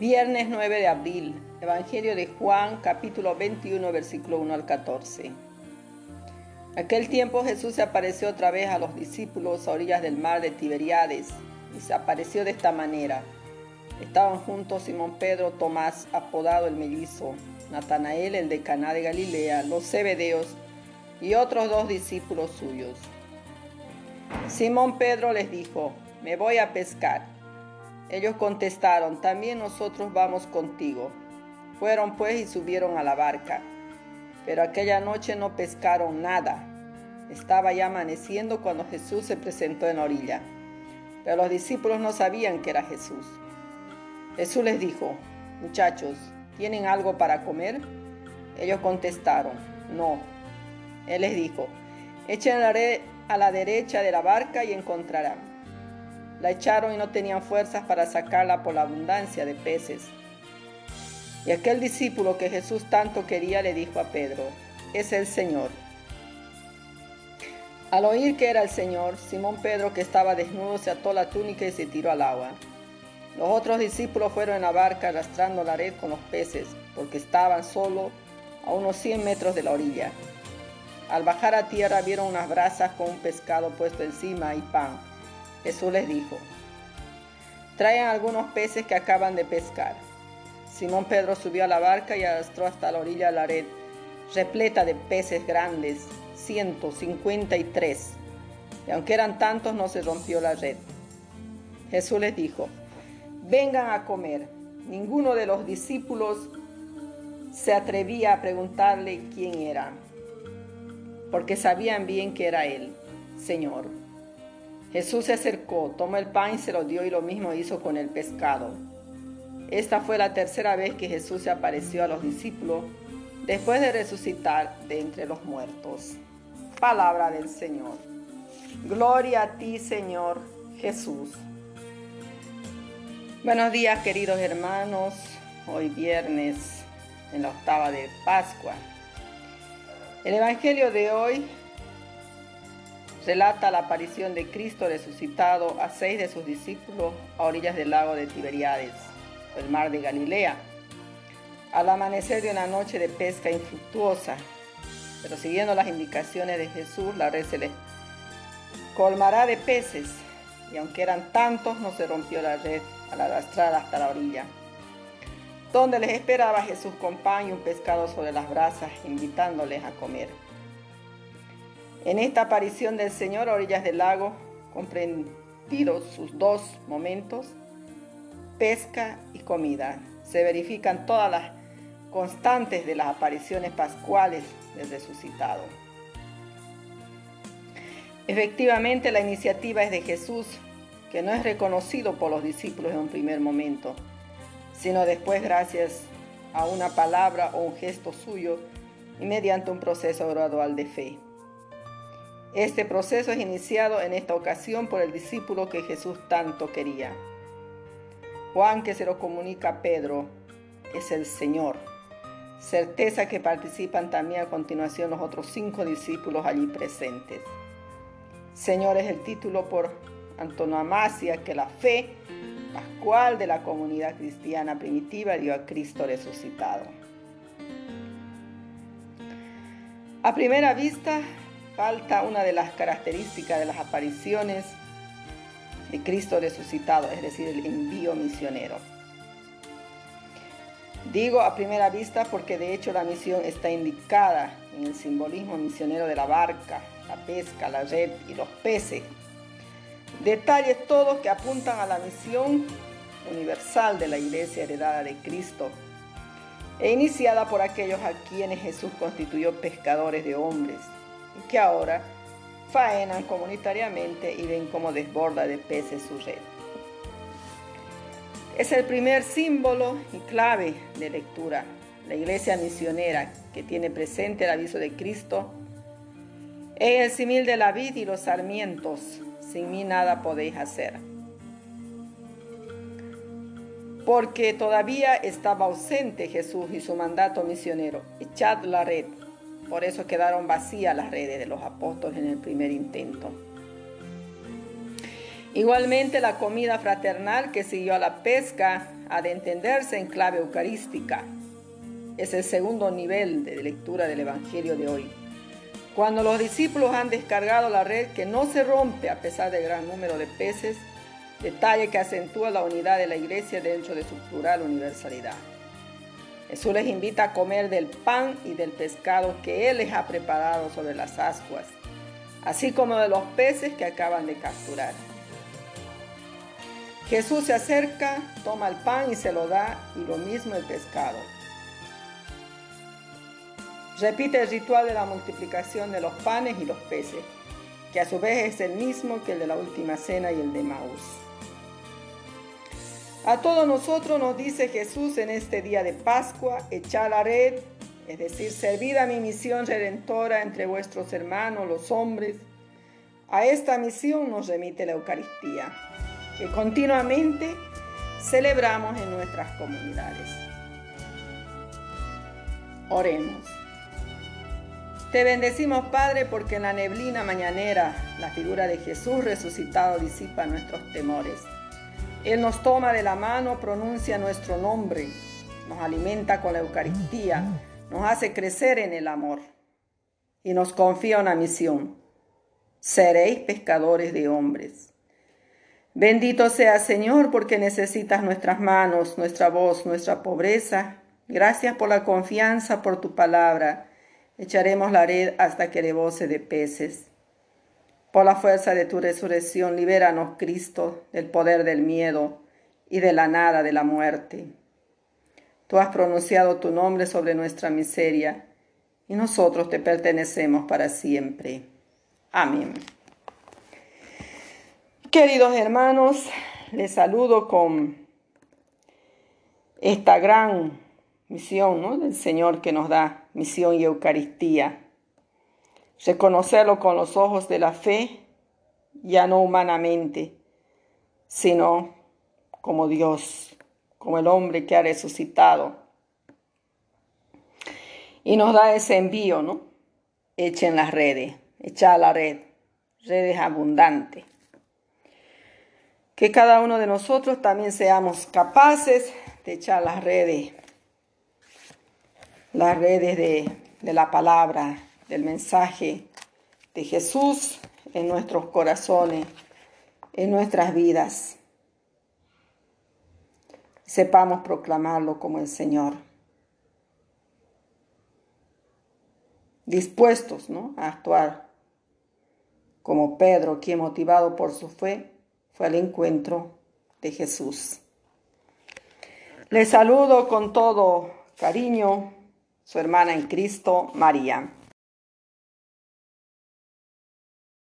Viernes 9 de abril, Evangelio de Juan, capítulo 21, versículo 1 al 14. Aquel tiempo Jesús se apareció otra vez a los discípulos a orillas del mar de Tiberiades y se apareció de esta manera. Estaban juntos Simón Pedro, Tomás, apodado el mellizo, Natanael, el de Caná de Galilea, los Zebedeos y otros dos discípulos suyos. Simón Pedro les dijo, me voy a pescar. Ellos contestaron, también nosotros vamos contigo. Fueron pues y subieron a la barca. Pero aquella noche no pescaron nada. Estaba ya amaneciendo cuando Jesús se presentó en la orilla. Pero los discípulos no sabían que era Jesús. Jesús les dijo, muchachos, ¿tienen algo para comer? Ellos contestaron, no. Él les dijo, echen a la derecha de la barca y encontrarán. La echaron y no tenían fuerzas para sacarla por la abundancia de peces. Y aquel discípulo que Jesús tanto quería le dijo a Pedro, es el Señor. Al oír que era el Señor, Simón Pedro, que estaba desnudo, se ató la túnica y se tiró al agua. Los otros discípulos fueron en la barca arrastrando la red con los peces, porque estaban solo a unos 100 metros de la orilla. Al bajar a tierra vieron unas brasas con un pescado puesto encima y pan Jesús les dijo, traigan algunos peces que acaban de pescar. Simón Pedro subió a la barca y arrastró hasta la orilla la red, repleta de peces grandes, 153. Y aunque eran tantos, no se rompió la red. Jesús les dijo, vengan a comer. Ninguno de los discípulos se atrevía a preguntarle quién era, porque sabían bien que era él, Señor. Jesús se acercó, tomó el pan y se lo dio y lo mismo hizo con el pescado. Esta fue la tercera vez que Jesús se apareció a los discípulos después de resucitar de entre los muertos. Palabra del Señor. Gloria a ti, Señor Jesús. Buenos días, queridos hermanos. Hoy viernes en la octava de Pascua. El Evangelio de hoy relata la aparición de Cristo resucitado a seis de sus discípulos a orillas del lago de Tiberiades, el mar de Galilea, al amanecer de una noche de pesca infructuosa. Pero siguiendo las indicaciones de Jesús, la red se les colmará de peces, y aunque eran tantos, no se rompió la red al arrastrar hasta la orilla, donde les esperaba Jesús con y un pescado sobre las brasas, invitándoles a comer. En esta aparición del Señor a orillas del lago, comprendidos sus dos momentos, pesca y comida, se verifican todas las constantes de las apariciones pascuales del resucitado. Efectivamente, la iniciativa es de Jesús, que no es reconocido por los discípulos en un primer momento, sino después gracias a una palabra o un gesto suyo y mediante un proceso gradual de fe. Este proceso es iniciado en esta ocasión por el discípulo que Jesús tanto quería. Juan que se lo comunica a Pedro es el Señor. Certeza que participan también a continuación los otros cinco discípulos allí presentes. Señor es el título por antonomasia que la fe pascual de la comunidad cristiana primitiva dio a Cristo resucitado. A primera vista, falta una de las características de las apariciones de Cristo resucitado, es decir, el envío misionero. Digo a primera vista porque de hecho la misión está indicada en el simbolismo misionero de la barca, la pesca, la red y los peces. Detalles todos que apuntan a la misión universal de la iglesia heredada de Cristo e iniciada por aquellos a quienes Jesús constituyó pescadores de hombres que ahora faenan comunitariamente y ven cómo desborda de peces su red. Es el primer símbolo y clave de lectura. La iglesia misionera que tiene presente el aviso de Cristo es el simil de la vid y los sarmientos. Sin mí nada podéis hacer. Porque todavía estaba ausente Jesús y su mandato misionero. Echad la red por eso quedaron vacías las redes de los apóstoles en el primer intento. Igualmente la comida fraternal que siguió a la pesca ha de entenderse en clave eucarística. Es el segundo nivel de lectura del Evangelio de hoy. Cuando los discípulos han descargado la red que no se rompe a pesar del gran número de peces, detalle que acentúa la unidad de la iglesia dentro de su plural universalidad. Jesús les invita a comer del pan y del pescado que Él les ha preparado sobre las ascuas, así como de los peces que acaban de capturar. Jesús se acerca, toma el pan y se lo da, y lo mismo el pescado. Repite el ritual de la multiplicación de los panes y los peces, que a su vez es el mismo que el de la última cena y el de Maús. A todos nosotros nos dice Jesús en este día de Pascua, echad la red, es decir, servid a mi misión redentora entre vuestros hermanos, los hombres. A esta misión nos remite la Eucaristía, que continuamente celebramos en nuestras comunidades. Oremos. Te bendecimos, Padre, porque en la neblina mañanera la figura de Jesús resucitado disipa nuestros temores. Él nos toma de la mano, pronuncia nuestro nombre, nos alimenta con la Eucaristía, nos hace crecer en el amor y nos confía una misión. Seréis pescadores de hombres. Bendito sea Señor porque necesitas nuestras manos, nuestra voz, nuestra pobreza. Gracias por la confianza, por tu palabra. Echaremos la red hasta que rebose de peces. Por la fuerza de tu resurrección, libéranos, Cristo, del poder del miedo y de la nada de la muerte. Tú has pronunciado tu nombre sobre nuestra miseria y nosotros te pertenecemos para siempre. Amén. Queridos hermanos, les saludo con esta gran misión del Señor que nos da, misión y Eucaristía reconocerlo con los ojos de la fe, ya no humanamente, sino como Dios, como el hombre que ha resucitado. Y nos da ese envío, ¿no? Echen las redes, echa la red, redes abundantes. Que cada uno de nosotros también seamos capaces de echar las redes, las redes de, de la palabra, del mensaje de Jesús en nuestros corazones, en nuestras vidas. Sepamos proclamarlo como el Señor. Dispuestos ¿no? a actuar como Pedro, quien motivado por su fe fue al encuentro de Jesús. Les saludo con todo cariño, su hermana en Cristo, María.